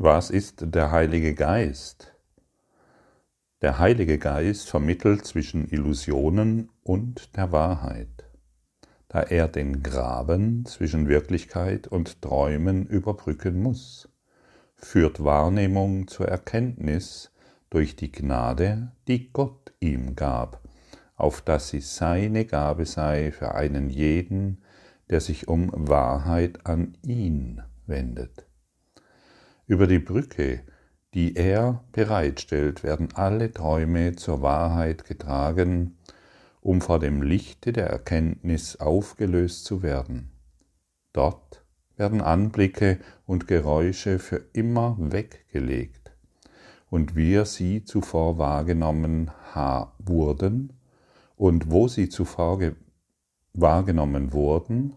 Was ist der Heilige Geist? Der Heilige Geist vermittelt zwischen Illusionen und der Wahrheit, da er den Graben zwischen Wirklichkeit und Träumen überbrücken muss, führt Wahrnehmung zur Erkenntnis durch die Gnade, die Gott ihm gab, auf dass sie seine Gabe sei für einen jeden, der sich um Wahrheit an ihn wendet. Über die Brücke, die er bereitstellt, werden alle Träume zur Wahrheit getragen, um vor dem Lichte der Erkenntnis aufgelöst zu werden. Dort werden Anblicke und Geräusche für immer weggelegt, und wir sie zuvor wahrgenommen wurden, und wo sie zuvor wahrgenommen wurden,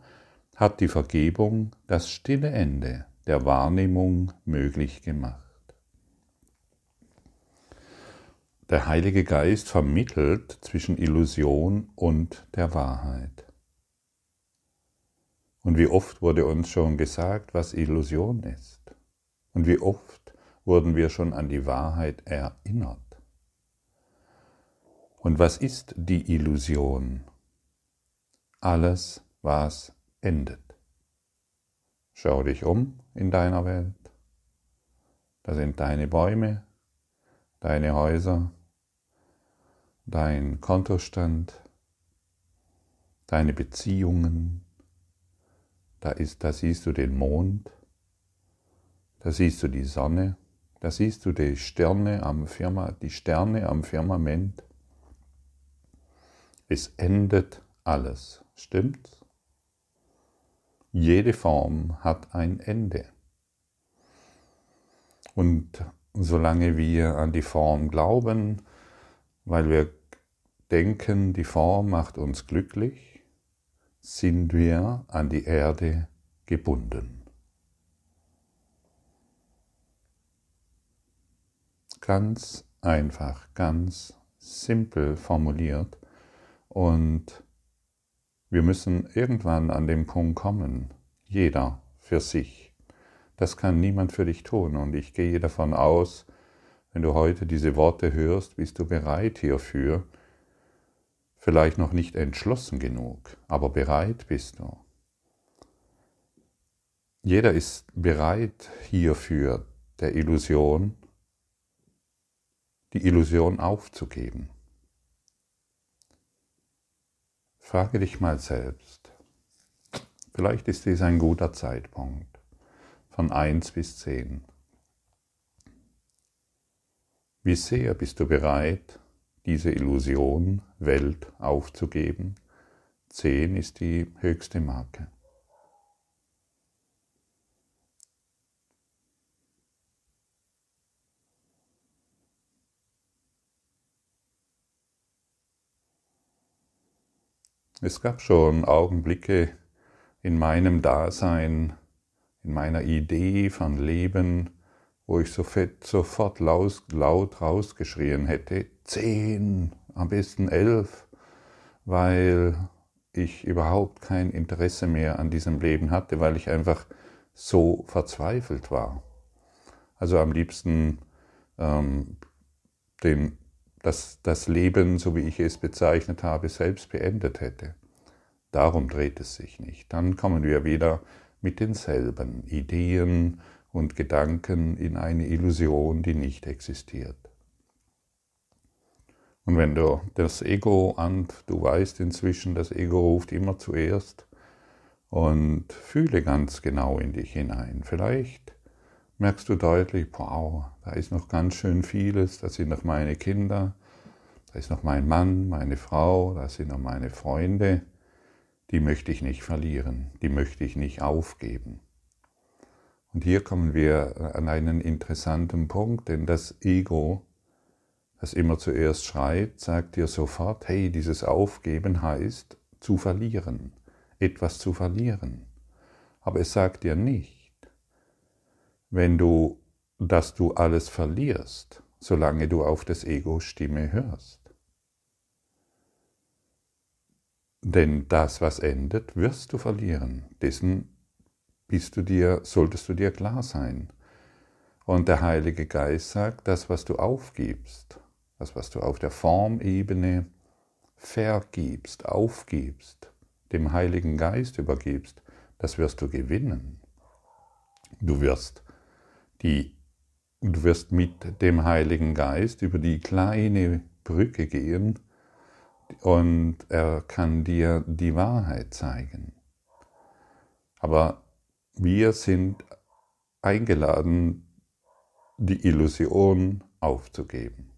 hat die Vergebung das stille Ende der Wahrnehmung möglich gemacht. Der Heilige Geist vermittelt zwischen Illusion und der Wahrheit. Und wie oft wurde uns schon gesagt, was Illusion ist? Und wie oft wurden wir schon an die Wahrheit erinnert? Und was ist die Illusion? Alles, was endet. Schau dich um in deiner Welt. Da sind deine Bäume, deine Häuser, dein Kontostand, deine Beziehungen. Da, ist, da siehst du den Mond, da siehst du die Sonne, da siehst du die Sterne am, Firma, die Sterne am Firmament. Es endet alles, stimmt's? Jede Form hat ein Ende. Und solange wir an die Form glauben, weil wir denken, die Form macht uns glücklich, sind wir an die Erde gebunden. Ganz einfach, ganz simpel formuliert und wir müssen irgendwann an den Punkt kommen, jeder für sich. Das kann niemand für dich tun und ich gehe davon aus, wenn du heute diese Worte hörst, bist du bereit hierfür, vielleicht noch nicht entschlossen genug, aber bereit bist du. Jeder ist bereit hierfür, der Illusion, die Illusion aufzugeben. Frage dich mal selbst. Vielleicht ist dies ein guter Zeitpunkt von 1 bis 10. Wie sehr bist du bereit, diese Illusion Welt aufzugeben? 10 ist die höchste Marke. Es gab schon Augenblicke in meinem Dasein, in meiner Idee von Leben, wo ich sofort laut rausgeschrien hätte, zehn, am besten elf, weil ich überhaupt kein Interesse mehr an diesem Leben hatte, weil ich einfach so verzweifelt war. Also am liebsten ähm, den das, das Leben, so wie ich es bezeichnet habe, selbst beendet hätte. Darum dreht es sich nicht. Dann kommen wir wieder mit denselben Ideen und Gedanken in eine Illusion, die nicht existiert. Und wenn du das Ego an, du weißt inzwischen, das Ego ruft immer zuerst und fühle ganz genau in dich hinein. Vielleicht merkst du deutlich, wow, da ist noch ganz schön vieles, das sind noch meine Kinder, da ist noch mein Mann, meine Frau, da sind noch meine Freunde, die möchte ich nicht verlieren, die möchte ich nicht aufgeben. Und hier kommen wir an einen interessanten Punkt, denn das Ego, das immer zuerst schreit, sagt dir sofort, hey, dieses Aufgeben heißt zu verlieren, etwas zu verlieren. Aber es sagt dir nicht, wenn du, dass du alles verlierst, solange du auf das Egos Stimme hörst. Denn das, was endet, wirst du verlieren. Dessen bist du dir, solltest du dir klar sein. Und der Heilige Geist sagt, das, was du aufgibst, das, was du auf der Formebene vergibst, aufgibst, dem Heiligen Geist übergibst, das wirst du gewinnen. Du wirst, die, du wirst mit dem Heiligen Geist über die kleine Brücke gehen und er kann dir die Wahrheit zeigen. Aber wir sind eingeladen, die Illusion aufzugeben.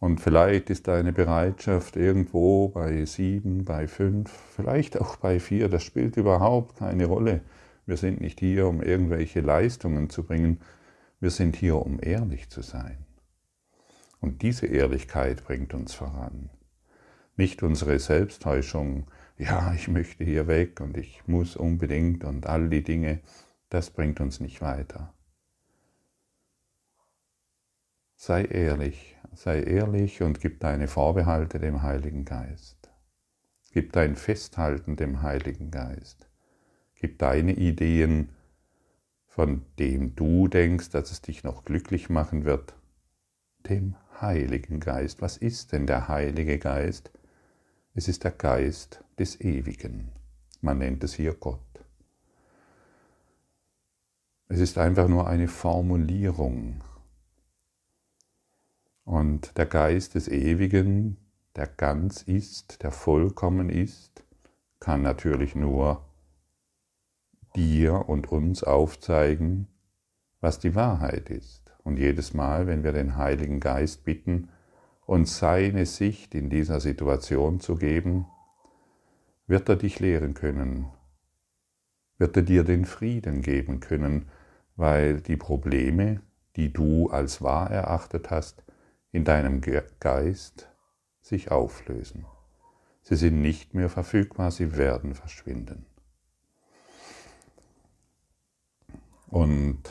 Und vielleicht ist deine Bereitschaft irgendwo bei sieben, bei fünf, vielleicht auch bei vier. Das spielt überhaupt keine Rolle. Wir sind nicht hier, um irgendwelche Leistungen zu bringen. Wir sind hier, um ehrlich zu sein. Und diese Ehrlichkeit bringt uns voran. Nicht unsere Selbsttäuschung, ja, ich möchte hier weg und ich muss unbedingt und all die Dinge, das bringt uns nicht weiter. Sei ehrlich, sei ehrlich und gib deine Vorbehalte dem Heiligen Geist. Gib dein Festhalten dem Heiligen Geist. Gib deine Ideen, von dem du denkst, dass es dich noch glücklich machen wird, dem Heiligen Geist. Was ist denn der Heilige Geist? Es ist der Geist des Ewigen. Man nennt es hier Gott. Es ist einfach nur eine Formulierung und der Geist des Ewigen, der ganz ist, der vollkommen ist, kann natürlich nur dir und uns aufzeigen, was die Wahrheit ist. Und jedes Mal, wenn wir den Heiligen Geist bitten, uns seine Sicht in dieser Situation zu geben, wird er dich lehren können, wird er dir den Frieden geben können, weil die Probleme, die du als wahr erachtet hast, in deinem Geist sich auflösen. Sie sind nicht mehr verfügbar, sie werden verschwinden. Und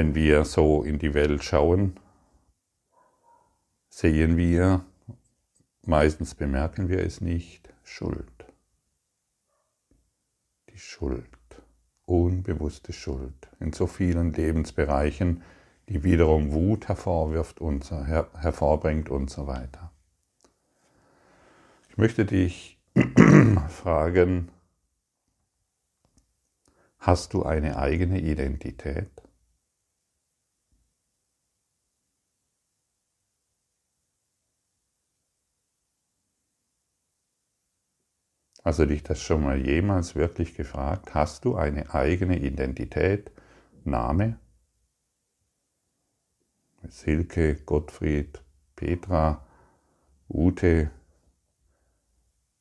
wenn wir so in die Welt schauen, sehen wir, meistens bemerken wir es nicht, Schuld. Die Schuld, unbewusste Schuld in so vielen Lebensbereichen, die wiederum Wut hervorwirft und her, hervorbringt und so weiter. Ich möchte dich fragen, hast du eine eigene Identität? Also dich das schon mal jemals wirklich gefragt? Hast du eine eigene Identität, Name, Silke, Gottfried, Petra, Ute,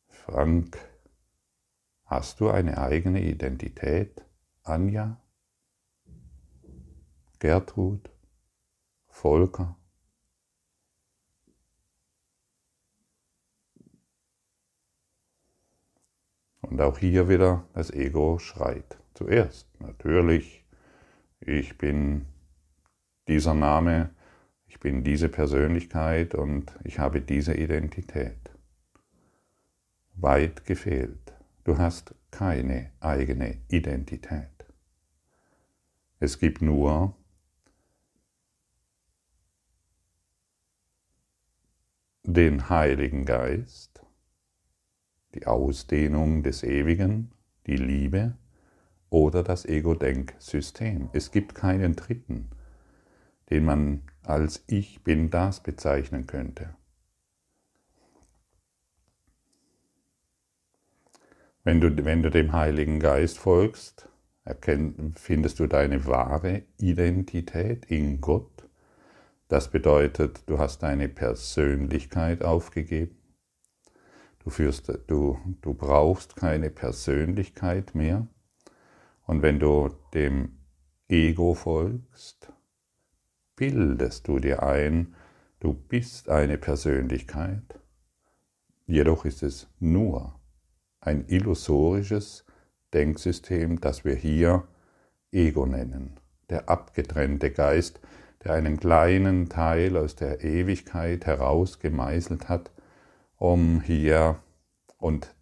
Frank. Hast du eine eigene Identität? Anja, Gertrud, Volker. Und auch hier wieder das Ego schreit. Zuerst natürlich, ich bin dieser Name, ich bin diese Persönlichkeit und ich habe diese Identität. Weit gefehlt. Du hast keine eigene Identität. Es gibt nur den Heiligen Geist, die Ausdehnung des Ewigen, die Liebe oder das Ego-Denksystem. Es gibt keinen dritten den man als Ich bin das bezeichnen könnte. Wenn du, wenn du dem Heiligen Geist folgst, findest du deine wahre Identität in Gott. Das bedeutet, du hast deine Persönlichkeit aufgegeben. Du, führst, du, du brauchst keine Persönlichkeit mehr. Und wenn du dem Ego folgst, bildest du dir ein, du bist eine Persönlichkeit. Jedoch ist es nur ein illusorisches Denksystem, das wir hier Ego nennen, der abgetrennte Geist, der einen kleinen Teil aus der Ewigkeit herausgemeißelt hat, um hier und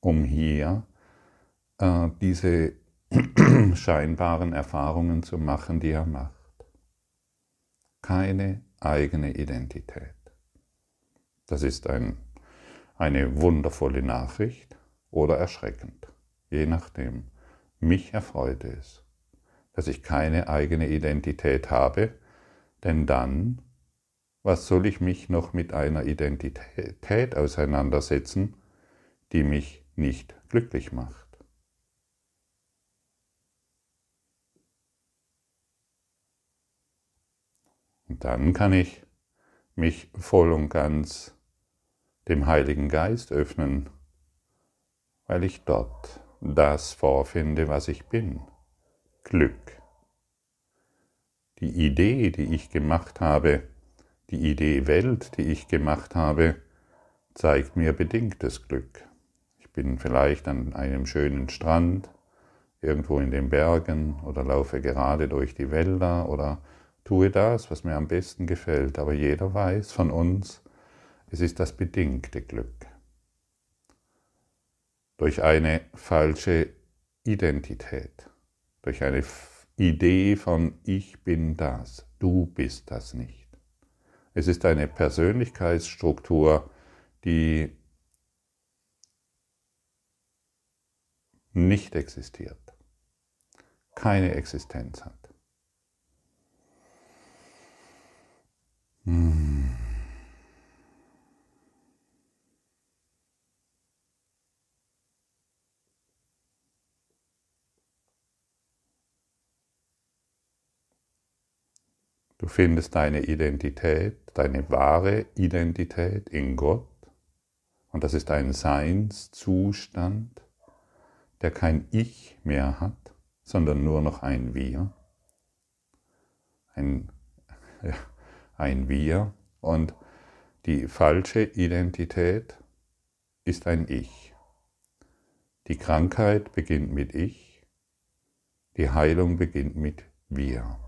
um hier äh, diese scheinbaren Erfahrungen zu machen, die er macht. Keine eigene Identität. Das ist ein, eine wundervolle Nachricht oder erschreckend, je nachdem. Mich erfreut es, dass ich keine eigene Identität habe, denn dann, was soll ich mich noch mit einer Identität auseinandersetzen, die mich nicht glücklich macht? Und dann kann ich mich voll und ganz dem Heiligen Geist öffnen, weil ich dort das vorfinde, was ich bin. Glück. Die Idee, die ich gemacht habe, die Idee Welt, die ich gemacht habe, zeigt mir bedingtes Glück. Ich bin vielleicht an einem schönen Strand, irgendwo in den Bergen oder laufe gerade durch die Wälder oder tue das, was mir am besten gefällt, aber jeder weiß von uns, es ist das bedingte Glück. Durch eine falsche Identität, durch eine Idee von ich bin das, du bist das nicht. Es ist eine Persönlichkeitsstruktur, die nicht existiert, keine Existenz hat. Hm. Findest deine Identität, deine wahre Identität in Gott und das ist ein Seinszustand, der kein Ich mehr hat, sondern nur noch ein Wir. Ein, ja, ein Wir und die falsche Identität ist ein Ich. Die Krankheit beginnt mit Ich, die Heilung beginnt mit Wir.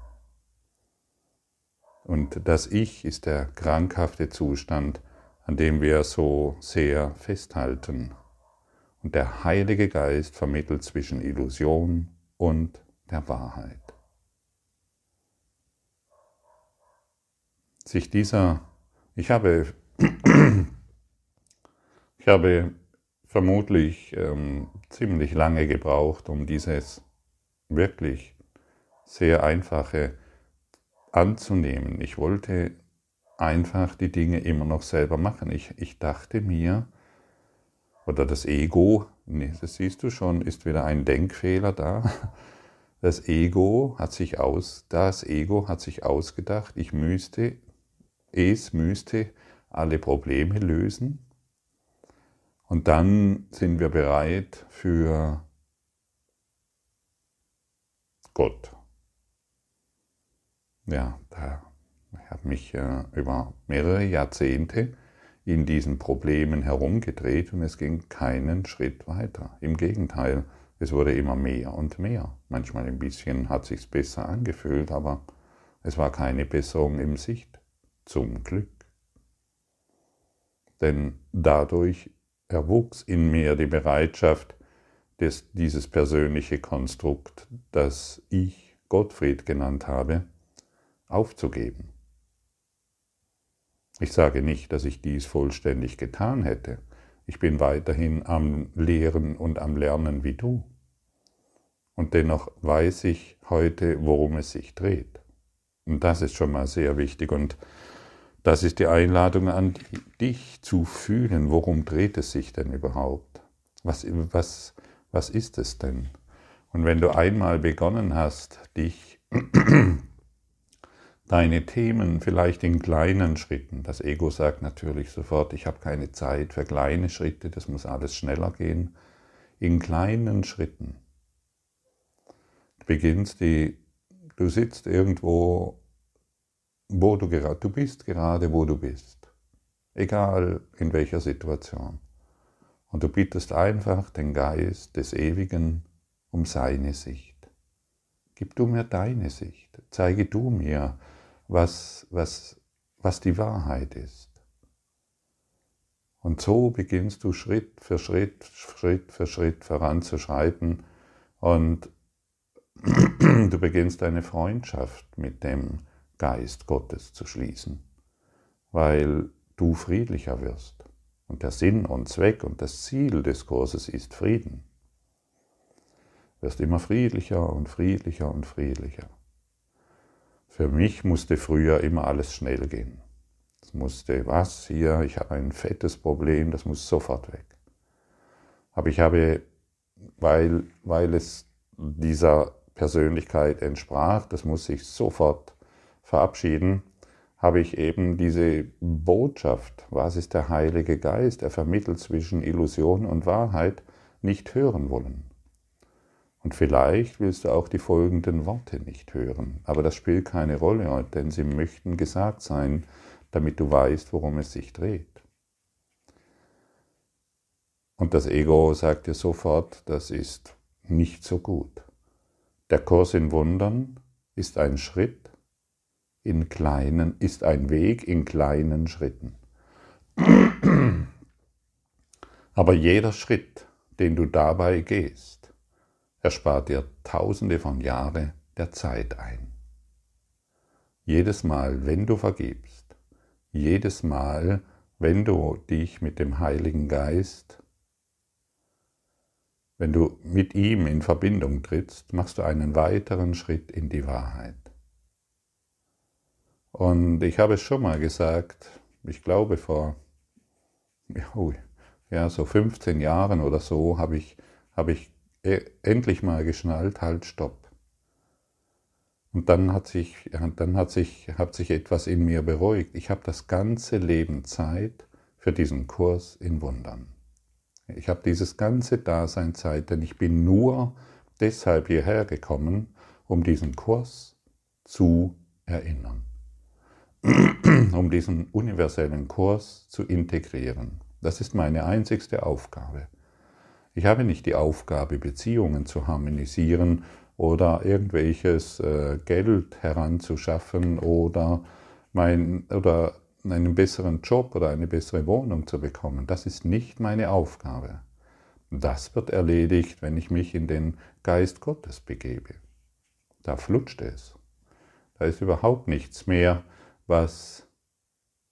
Und das Ich ist der krankhafte Zustand, an dem wir so sehr festhalten. Und der Heilige Geist vermittelt zwischen Illusion und der Wahrheit. sich dieser, ich habe, ich habe vermutlich ähm, ziemlich lange gebraucht, um dieses wirklich sehr einfache anzunehmen. Ich wollte einfach die Dinge immer noch selber machen. Ich, ich dachte mir, oder das Ego, nee, das siehst du schon, ist wieder ein Denkfehler da. Das Ego hat sich aus, das Ego hat sich ausgedacht, ich müsste es müsste alle Probleme lösen. Und dann sind wir bereit für Gott. Ja, da habe mich äh, über mehrere Jahrzehnte in diesen Problemen herumgedreht und es ging keinen Schritt weiter. Im Gegenteil, es wurde immer mehr und mehr. Manchmal ein bisschen hat sich's besser angefühlt, aber es war keine Besserung im Sicht zum Glück. Denn dadurch erwuchs in mir die Bereitschaft, des, dieses persönliche Konstrukt, das ich Gottfried genannt habe, aufzugeben. Ich sage nicht, dass ich dies vollständig getan hätte. Ich bin weiterhin am Lehren und am Lernen wie du. Und dennoch weiß ich heute, worum es sich dreht. Und das ist schon mal sehr wichtig. Und das ist die Einladung an dich zu fühlen, worum dreht es sich denn überhaupt? Was, was, was ist es denn? Und wenn du einmal begonnen hast, dich deine Themen vielleicht in kleinen Schritten, das Ego sagt natürlich sofort, ich habe keine Zeit für kleine Schritte, das muss alles schneller gehen, in kleinen Schritten beginnst die, du sitzt irgendwo wo du gerade, du bist gerade, wo du bist. Egal in welcher Situation. Und du bittest einfach den Geist des Ewigen um seine Sicht. Gib du mir deine Sicht. Zeige du mir, was, was, was die Wahrheit ist. Und so beginnst du Schritt für Schritt, Schritt für Schritt voranzuschreiten und du beginnst eine Freundschaft mit dem Geist Gottes zu schließen, weil du friedlicher wirst. Und der Sinn und Zweck und das Ziel des Kurses ist Frieden. Du wirst immer friedlicher und friedlicher und friedlicher. Für mich musste früher immer alles schnell gehen. Es musste, was hier, ich habe ein fettes Problem, das muss sofort weg. Aber ich habe, weil, weil es dieser Persönlichkeit entsprach, das muss ich sofort verabschieden, habe ich eben diese Botschaft, was ist der Heilige Geist, er vermittelt zwischen Illusion und Wahrheit, nicht hören wollen. Und vielleicht willst du auch die folgenden Worte nicht hören, aber das spielt keine Rolle, denn sie möchten gesagt sein, damit du weißt, worum es sich dreht. Und das Ego sagt dir sofort, das ist nicht so gut. Der Kurs in Wundern ist ein Schritt in kleinen, ist ein Weg in kleinen Schritten. Aber jeder Schritt, den du dabei gehst, erspart dir tausende von Jahren der Zeit ein. Jedes Mal, wenn du vergibst, jedes Mal, wenn du dich mit dem Heiligen Geist wenn du mit ihm in Verbindung trittst, machst du einen weiteren Schritt in die Wahrheit. Und ich habe es schon mal gesagt, ich glaube vor ja, so 15 Jahren oder so habe ich, habe ich endlich mal geschnallt, halt, stopp. Und dann hat sich, dann hat sich, hat sich etwas in mir beruhigt. Ich habe das ganze Leben Zeit für diesen Kurs in Wundern. Ich habe dieses ganze Dasein Zeit, denn ich bin nur deshalb hierher gekommen, um diesen Kurs zu erinnern, um diesen universellen Kurs zu integrieren. Das ist meine einzigste Aufgabe. Ich habe nicht die Aufgabe, Beziehungen zu harmonisieren oder irgendwelches äh, Geld heranzuschaffen oder, mein, oder einen besseren Job oder eine bessere Wohnung zu bekommen. Das ist nicht meine Aufgabe. Das wird erledigt, wenn ich mich in den Geist Gottes begebe. Da flutscht es. Da ist überhaupt nichts mehr, was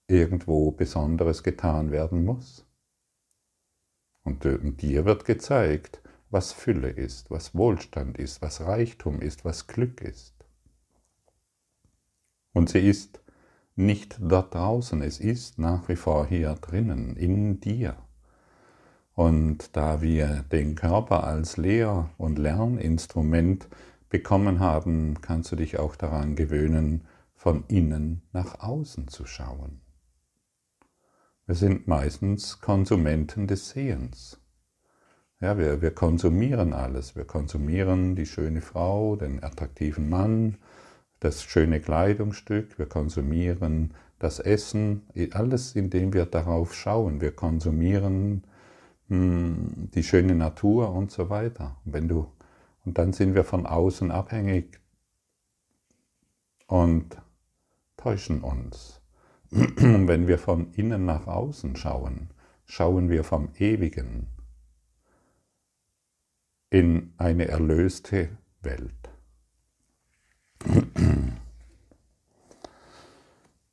irgendwo Besonderes getan werden muss. Und dir wird gezeigt, was Fülle ist, was Wohlstand ist, was Reichtum ist, was Glück ist. Und sie ist nicht dort draußen, es ist nach wie vor hier drinnen, in dir. Und da wir den Körper als Lehr- und Lerninstrument bekommen haben, kannst du dich auch daran gewöhnen, von innen nach außen zu schauen. Wir sind meistens Konsumenten des Sehens. Ja, wir, wir konsumieren alles. Wir konsumieren die schöne Frau, den attraktiven Mann, das schöne Kleidungsstück, wir konsumieren das Essen, alles, indem wir darauf schauen. Wir konsumieren mh, hm, die schöne Natur und so weiter. Wenn du, und dann sind wir von außen abhängig und täuschen uns. Wenn wir von innen nach außen schauen, schauen wir vom Ewigen in eine erlöste Welt.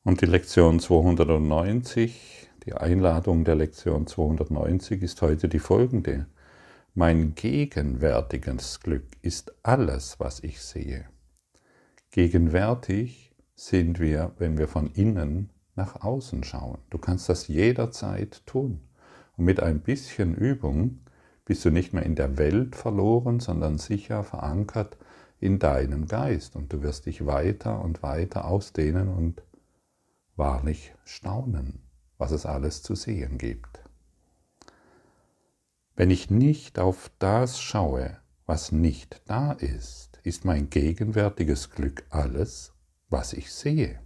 Und die Lektion 290, die Einladung der Lektion 290 ist heute die folgende. Mein gegenwärtiges Glück ist alles, was ich sehe. Gegenwärtig sind wir, wenn wir von innen nach außen schauen. Du kannst das jederzeit tun. Und mit ein bisschen Übung bist du nicht mehr in der Welt verloren, sondern sicher verankert in deinem Geist und du wirst dich weiter und weiter ausdehnen und wahrlich staunen, was es alles zu sehen gibt. Wenn ich nicht auf das schaue, was nicht da ist, ist mein gegenwärtiges Glück alles, was ich sehe.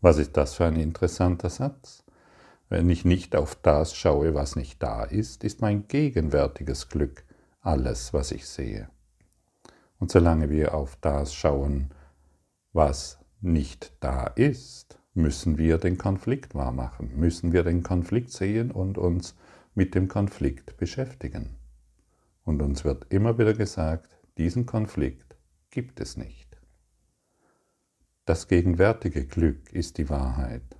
Was ist das für ein interessanter Satz? Wenn ich nicht auf das schaue, was nicht da ist, ist mein gegenwärtiges Glück alles, was ich sehe. Und solange wir auf das schauen, was nicht da ist, müssen wir den Konflikt wahrmachen, müssen wir den Konflikt sehen und uns mit dem Konflikt beschäftigen. Und uns wird immer wieder gesagt, diesen Konflikt gibt es nicht. Das gegenwärtige Glück ist die Wahrheit.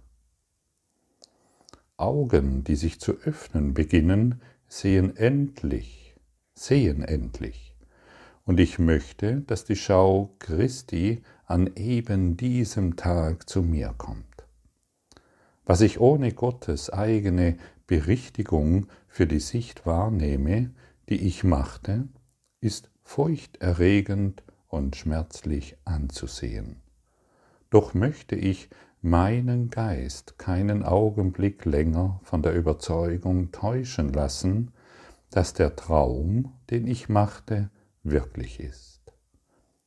Augen, die sich zu öffnen beginnen, sehen endlich, sehen endlich. Und ich möchte, dass die Schau Christi an eben diesem Tag zu mir kommt. Was ich ohne Gottes eigene Berichtigung für die Sicht wahrnehme, die ich machte, ist furchterregend und schmerzlich anzusehen. Doch möchte ich meinen Geist keinen Augenblick länger von der Überzeugung täuschen lassen, dass der Traum, den ich machte, wirklich ist.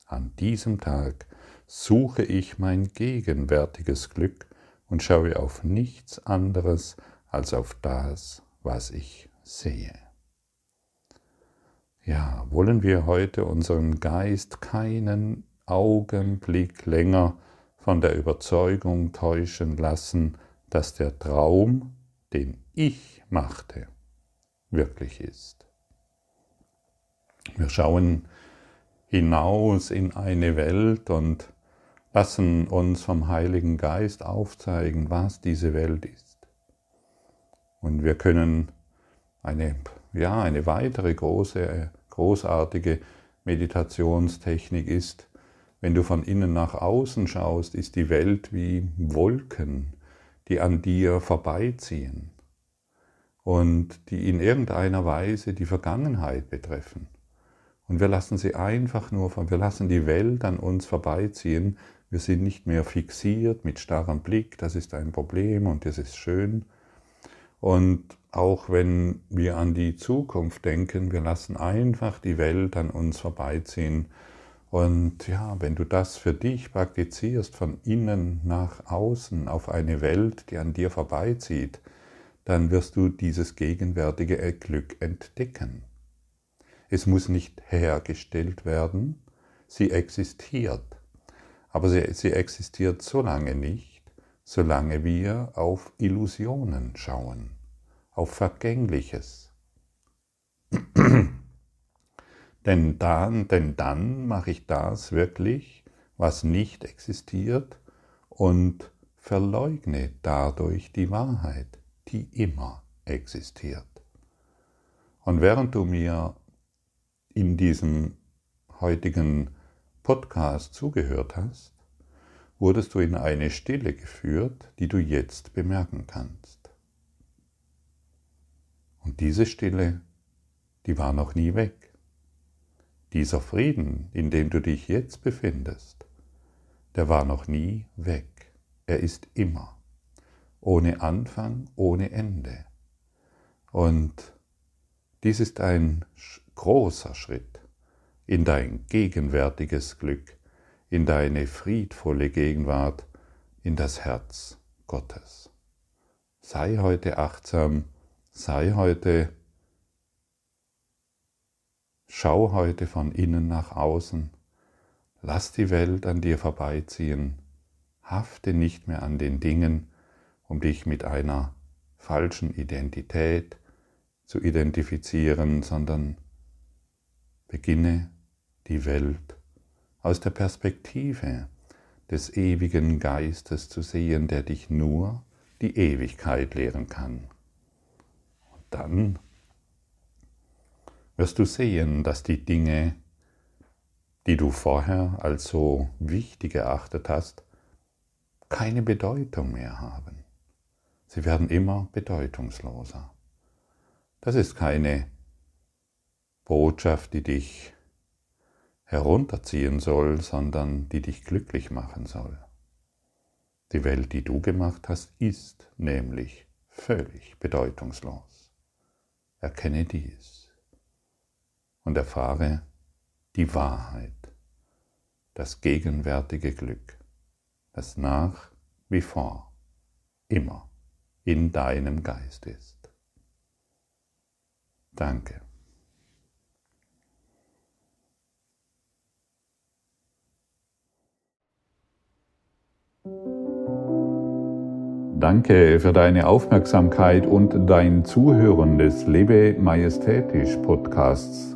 An diesem Tag suche ich mein gegenwärtiges Glück und schaue auf nichts anderes als auf das, was ich sehe. Ja, wollen wir heute unseren Geist keinen Augenblick länger von der Überzeugung täuschen lassen, dass der Traum, den ich machte, wirklich ist. Wir schauen hinaus in eine Welt und lassen uns vom Heiligen Geist aufzeigen, was diese Welt ist. Und wir können eine, ja, eine weitere große, großartige Meditationstechnik ist, wenn du von innen nach außen schaust, ist die Welt wie Wolken, die an dir vorbeiziehen und die in irgendeiner Weise die Vergangenheit betreffen. Und wir lassen sie einfach nur, wir lassen die Welt an uns vorbeiziehen. Wir sind nicht mehr fixiert mit starrem Blick, das ist ein Problem und das ist schön. Und auch wenn wir an die Zukunft denken, wir lassen einfach die Welt an uns vorbeiziehen und ja, wenn du das für dich praktizierst, von innen nach außen auf eine Welt, die an dir vorbeizieht, dann wirst du dieses gegenwärtige Glück entdecken. Es muss nicht hergestellt werden, sie existiert. Aber sie, sie existiert so lange nicht, solange wir auf Illusionen schauen, auf Vergängliches. Denn dann, denn dann mache ich das wirklich, was nicht existiert und verleugne dadurch die Wahrheit, die immer existiert. Und während du mir in diesem heutigen Podcast zugehört hast, wurdest du in eine Stille geführt, die du jetzt bemerken kannst. Und diese Stille, die war noch nie weg. Dieser Frieden, in dem du dich jetzt befindest, der war noch nie weg. Er ist immer. Ohne Anfang, ohne Ende. Und dies ist ein großer Schritt in dein gegenwärtiges Glück, in deine friedvolle Gegenwart, in das Herz Gottes. Sei heute achtsam, sei heute Schau heute von innen nach außen. Lass die Welt an dir vorbeiziehen. Hafte nicht mehr an den Dingen, um dich mit einer falschen Identität zu identifizieren, sondern beginne die Welt aus der Perspektive des ewigen Geistes zu sehen, der dich nur die Ewigkeit lehren kann. Und dann wirst du sehen, dass die Dinge, die du vorher als so wichtig erachtet hast, keine Bedeutung mehr haben. Sie werden immer bedeutungsloser. Das ist keine Botschaft, die dich herunterziehen soll, sondern die dich glücklich machen soll. Die Welt, die du gemacht hast, ist nämlich völlig bedeutungslos. Erkenne dies und erfahre die Wahrheit, das gegenwärtige Glück, das nach wie vor immer in deinem Geist ist. Danke. Danke für deine Aufmerksamkeit und dein Zuhören des Lebe Majestätisch Podcasts.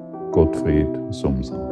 Gottfried Sumser.